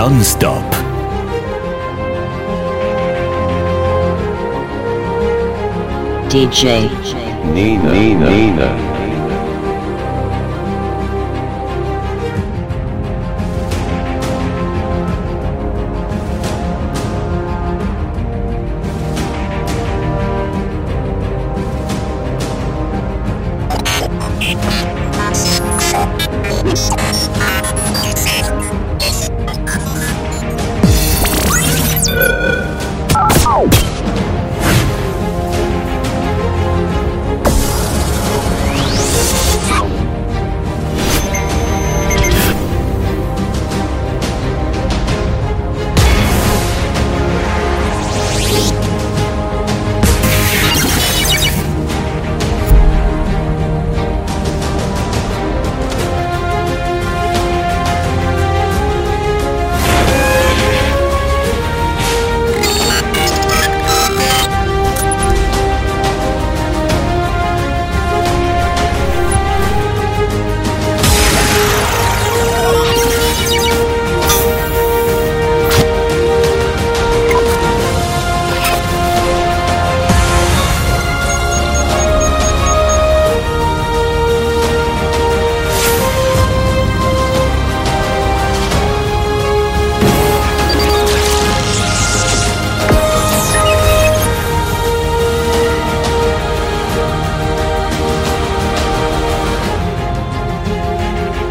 de mix non-stop. DJ Nina, Nina, Nina.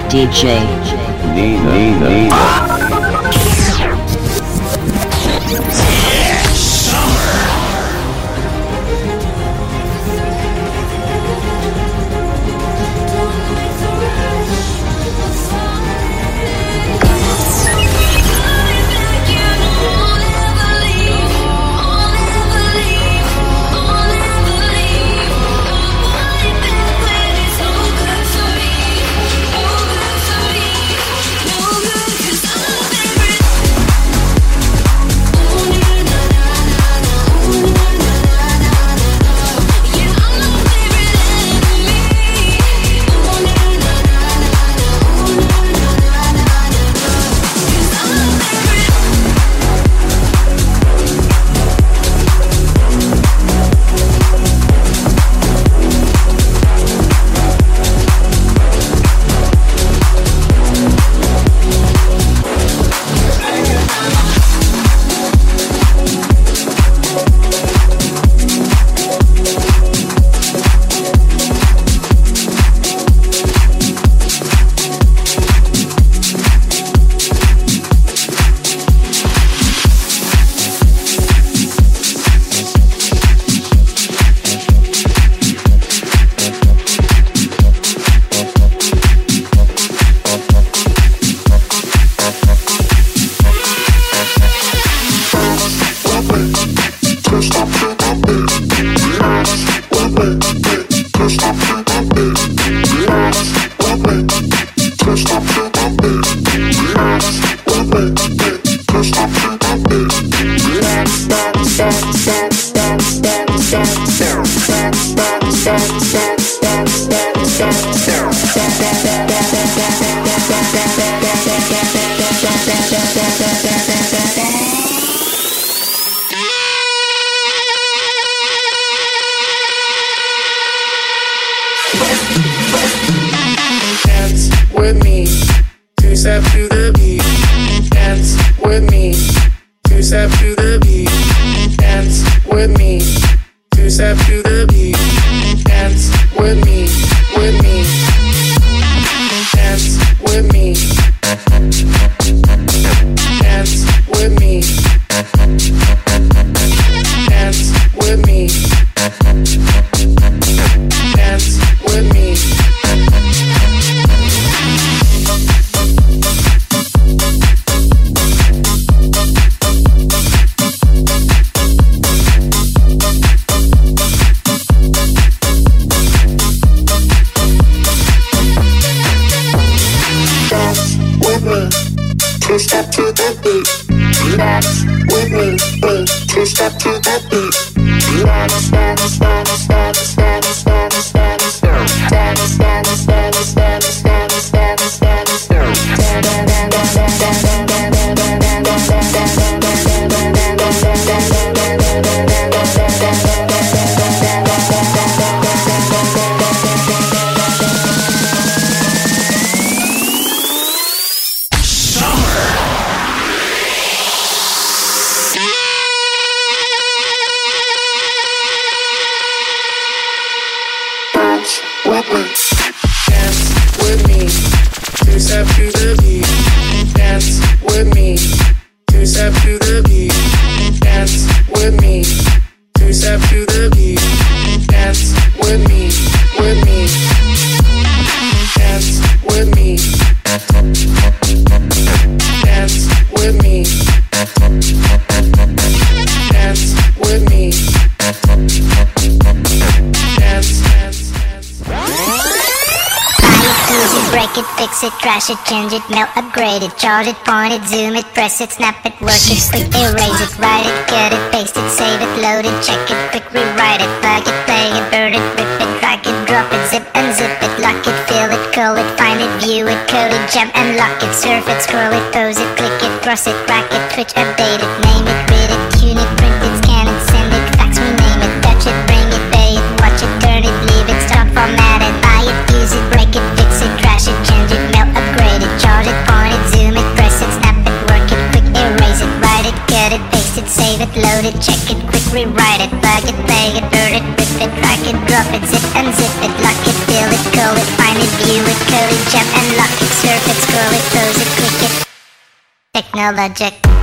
DJ Nina, Nina, Nina. Change it, melt, upgrade it, charge it, point it, zoom it, press it, snap it, work it, quick erase it, write it, cut it, paste it, save it, load it, check it, quick rewrite it, plug it, play it, burn it, rip it, drag it, drop it, zip and zip it, lock it, fill it, call it, find it, view it, code it, jump and lock it, surf it, scroll it, pose it, click it, cross it, crack it, twitch, update it, load it, check it, quick rewrite it, plug it, play it, burn it, rip it, drag it, drop it, zip and zip it, lock it, fill it, call it, find it, view it, code it, jump and lock it, surf it, scroll it, close it, click it. Technologic.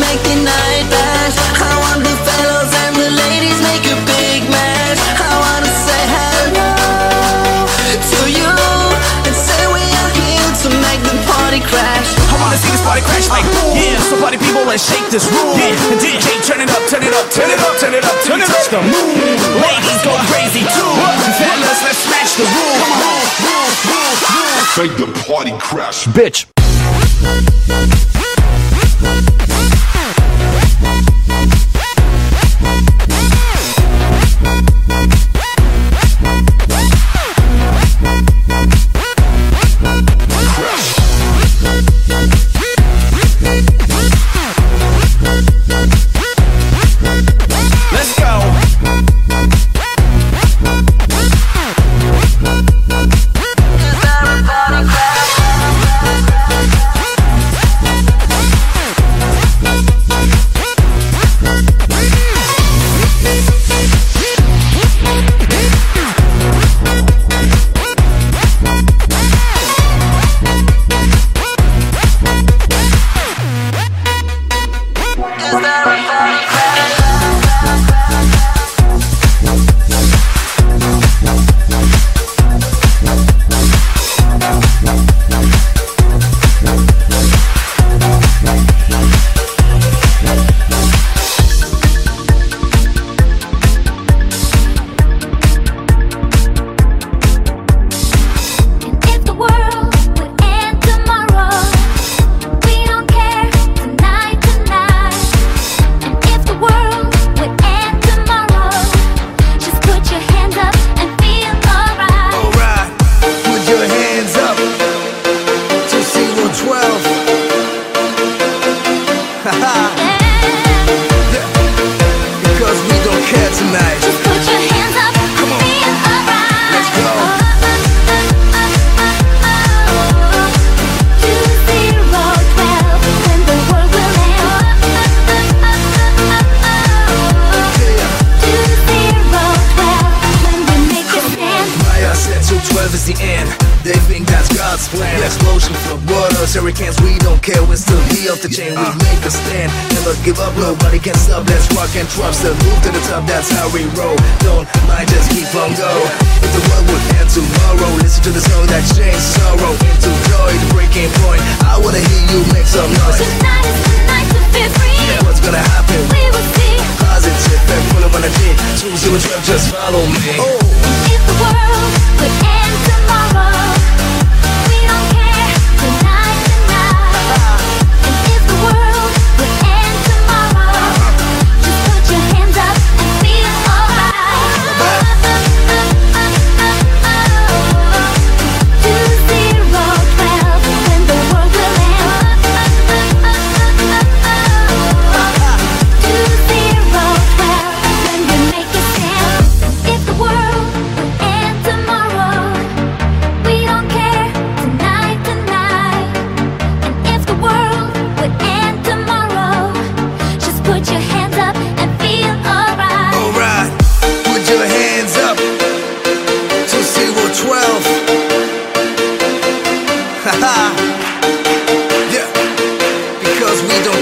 Make the night last. I want the fellows and the ladies make a big mash. I wanna say hello to you and say we are here to make the party crash. I wanna see this party crash like boom. Yeah, so party people let's shake this room. Yeah, DJ, turn it up, turn it up, turn it up, turn it up, turn it up. Touch the moon. Ladies go crazy too. Fellas, let's smash the room. Make the party crash. Bitch.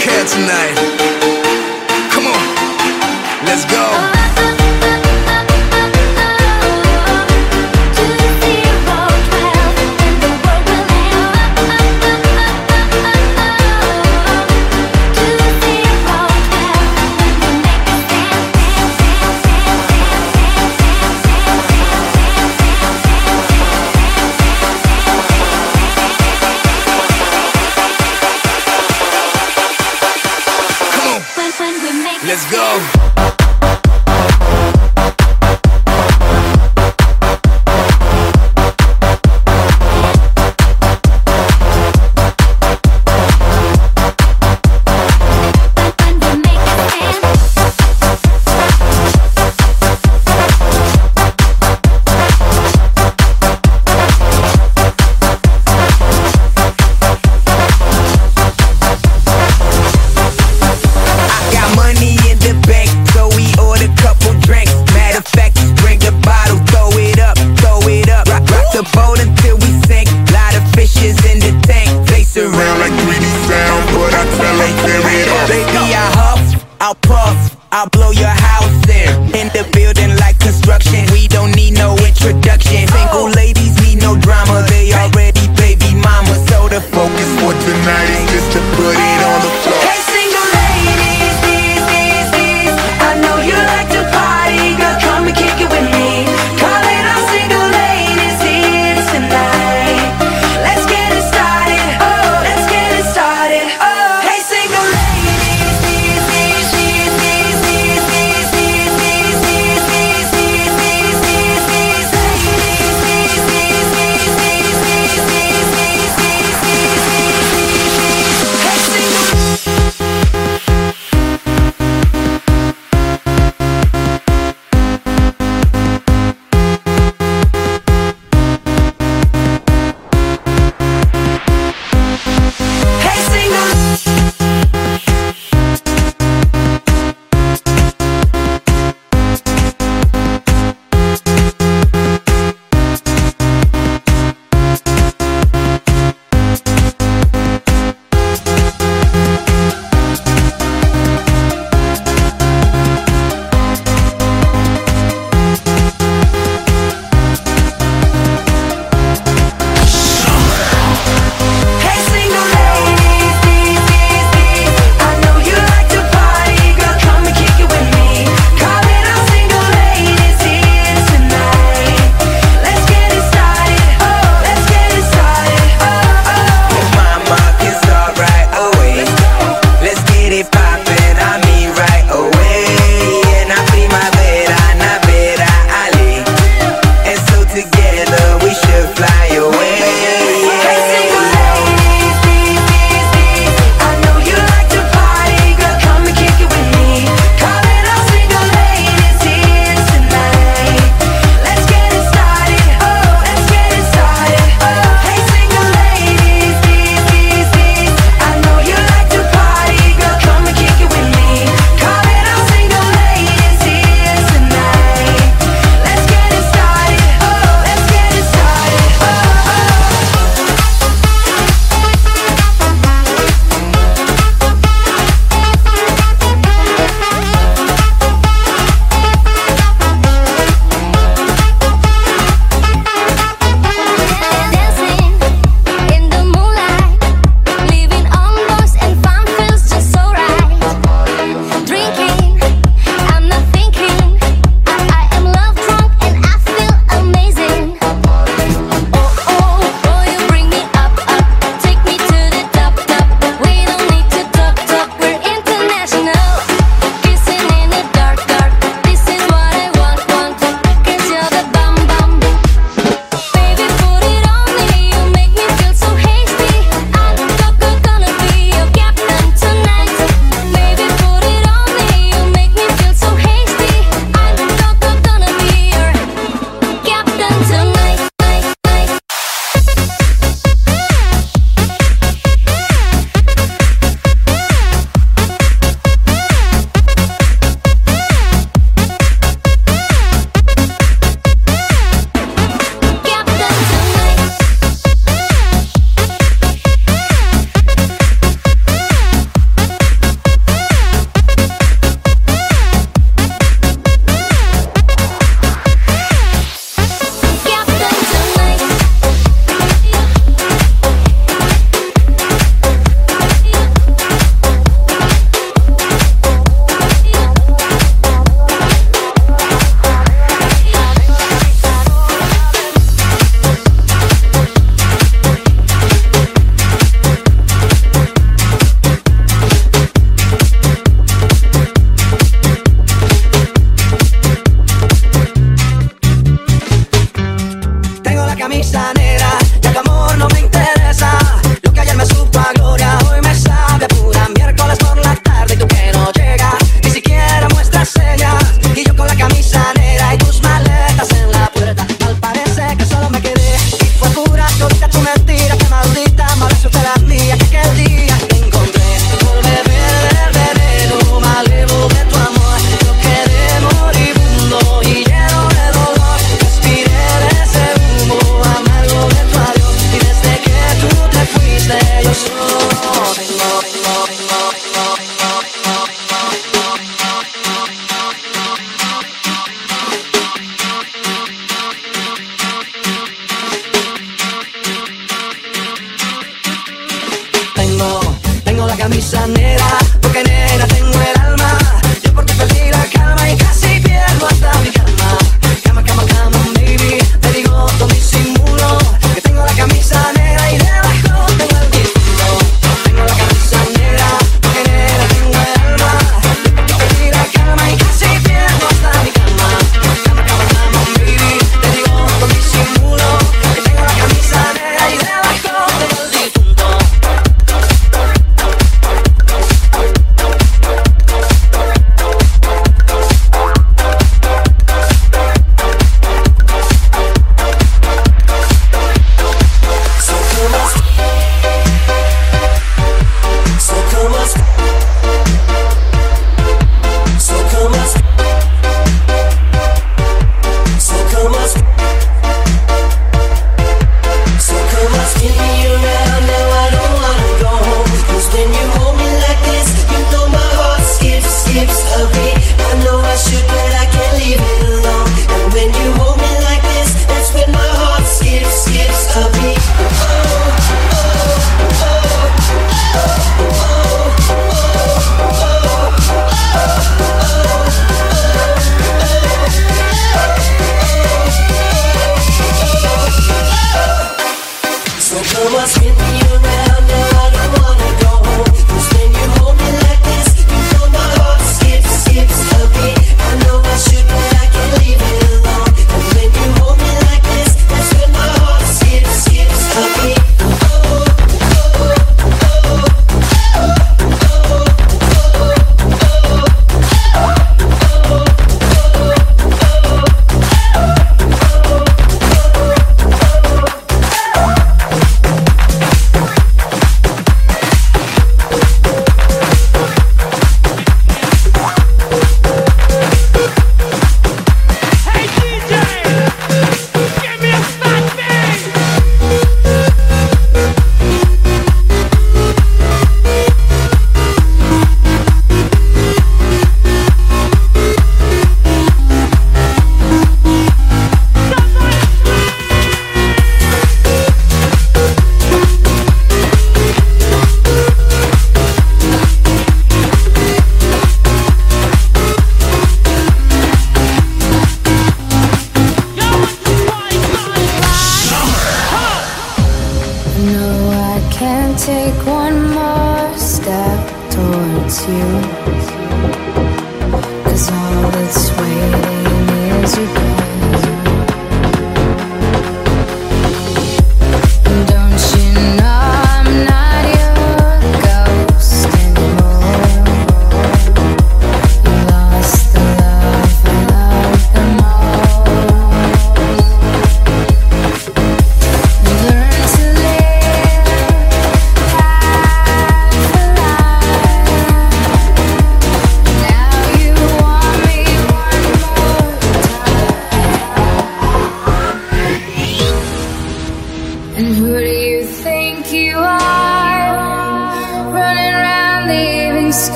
Care tonight. Come on, let's go.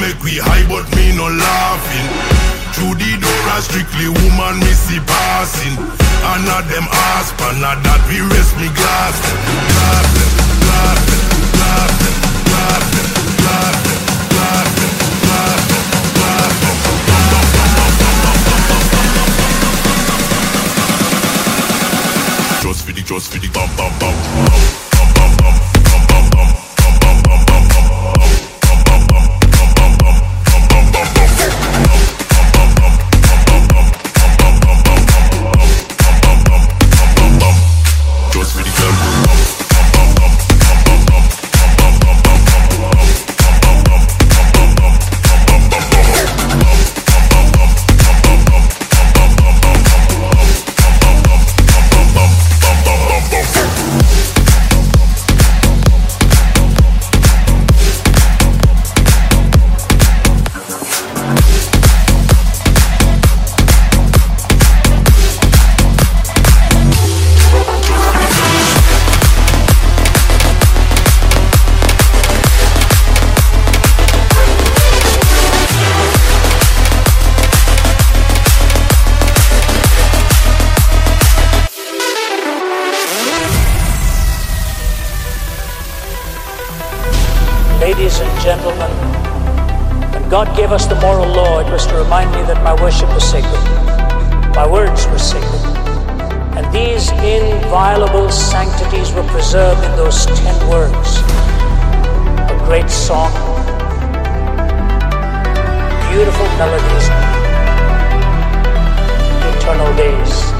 Make we high, but me no laughing. Through the door, a strictly woman me see passing. And not them ass, but not that we rest me glass. Just for the. God gave us the moral law, it was to remind me that my worship was sacred, my words were sacred, and these inviolable sanctities were preserved in those ten words. A great song, beautiful melodies, eternal days.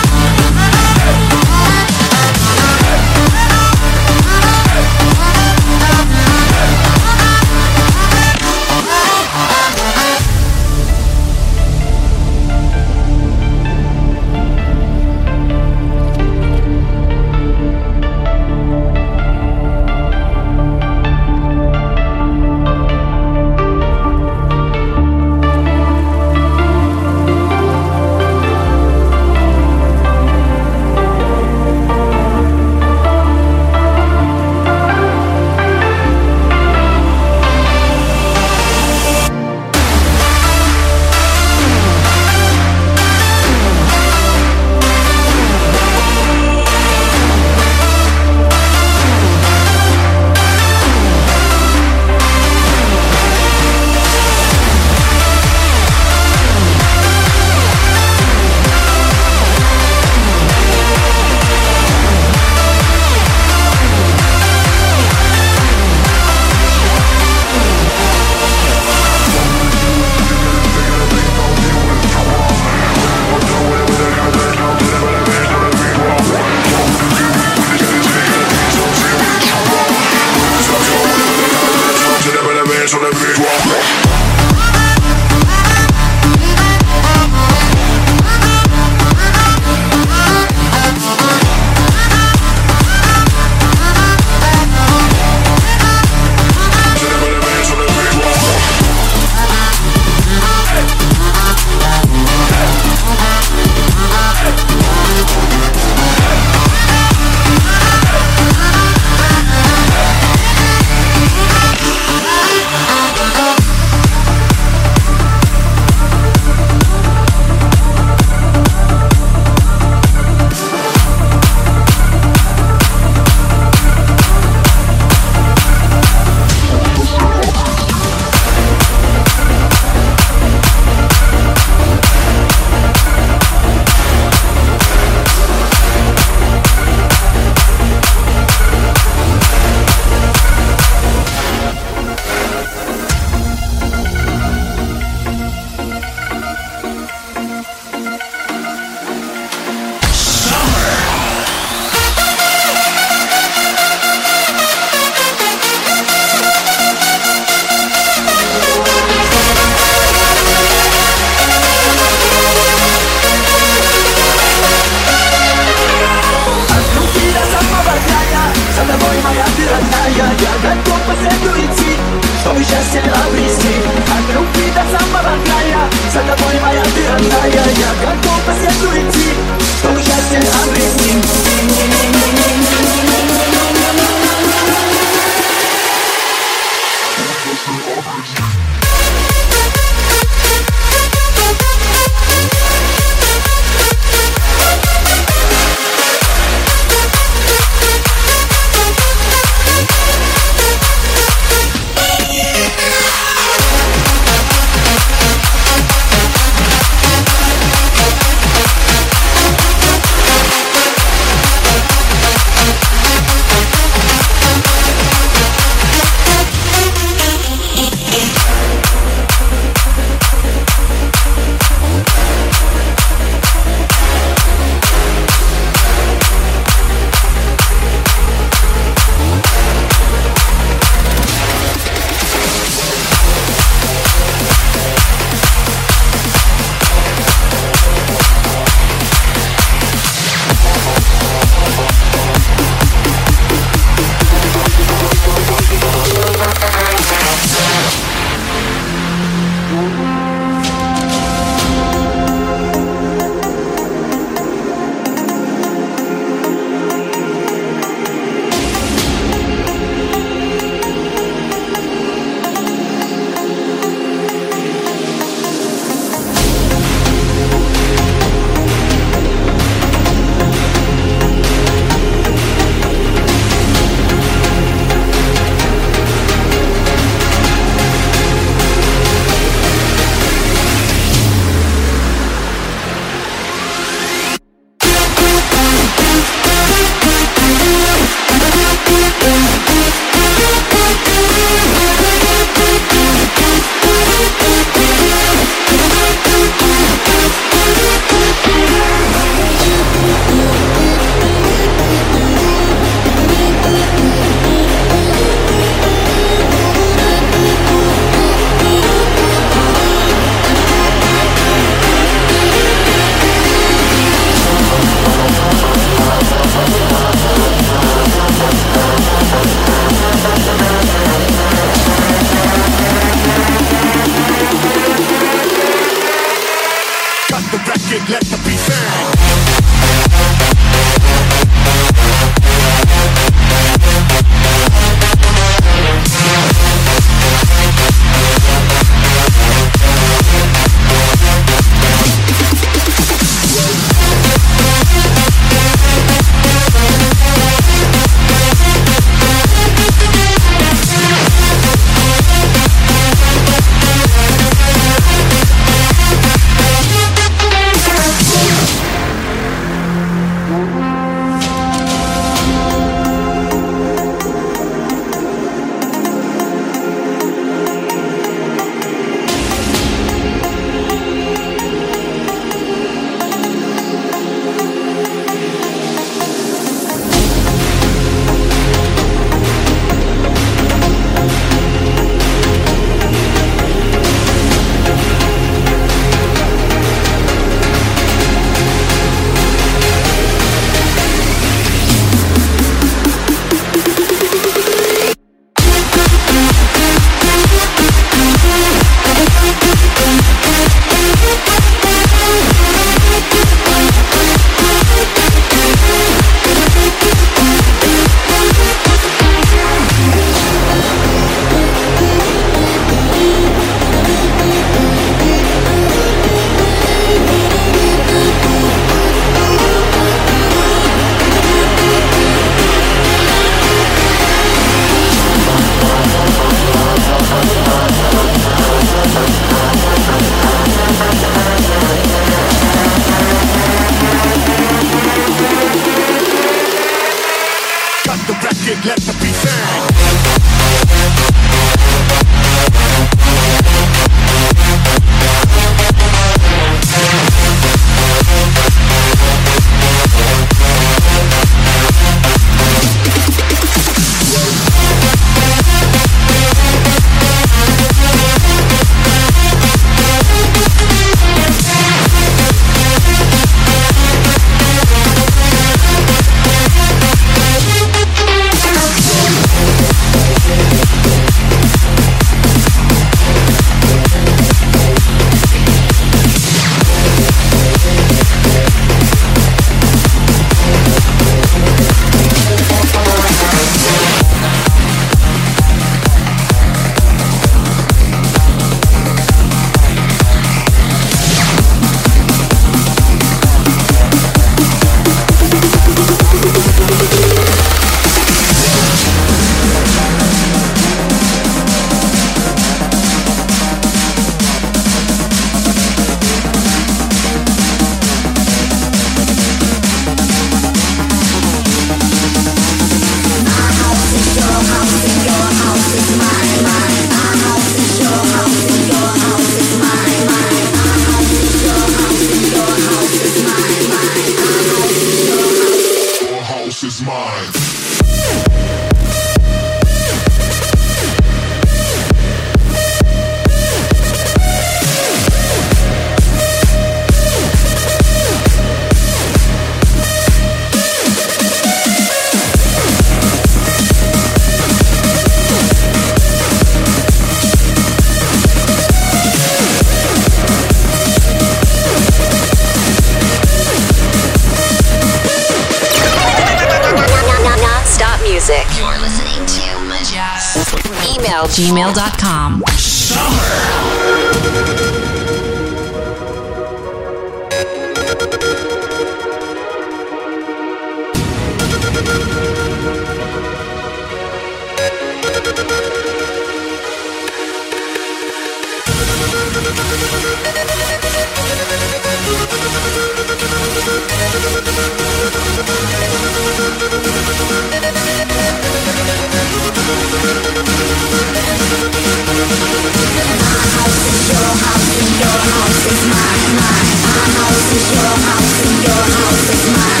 Your house is mine.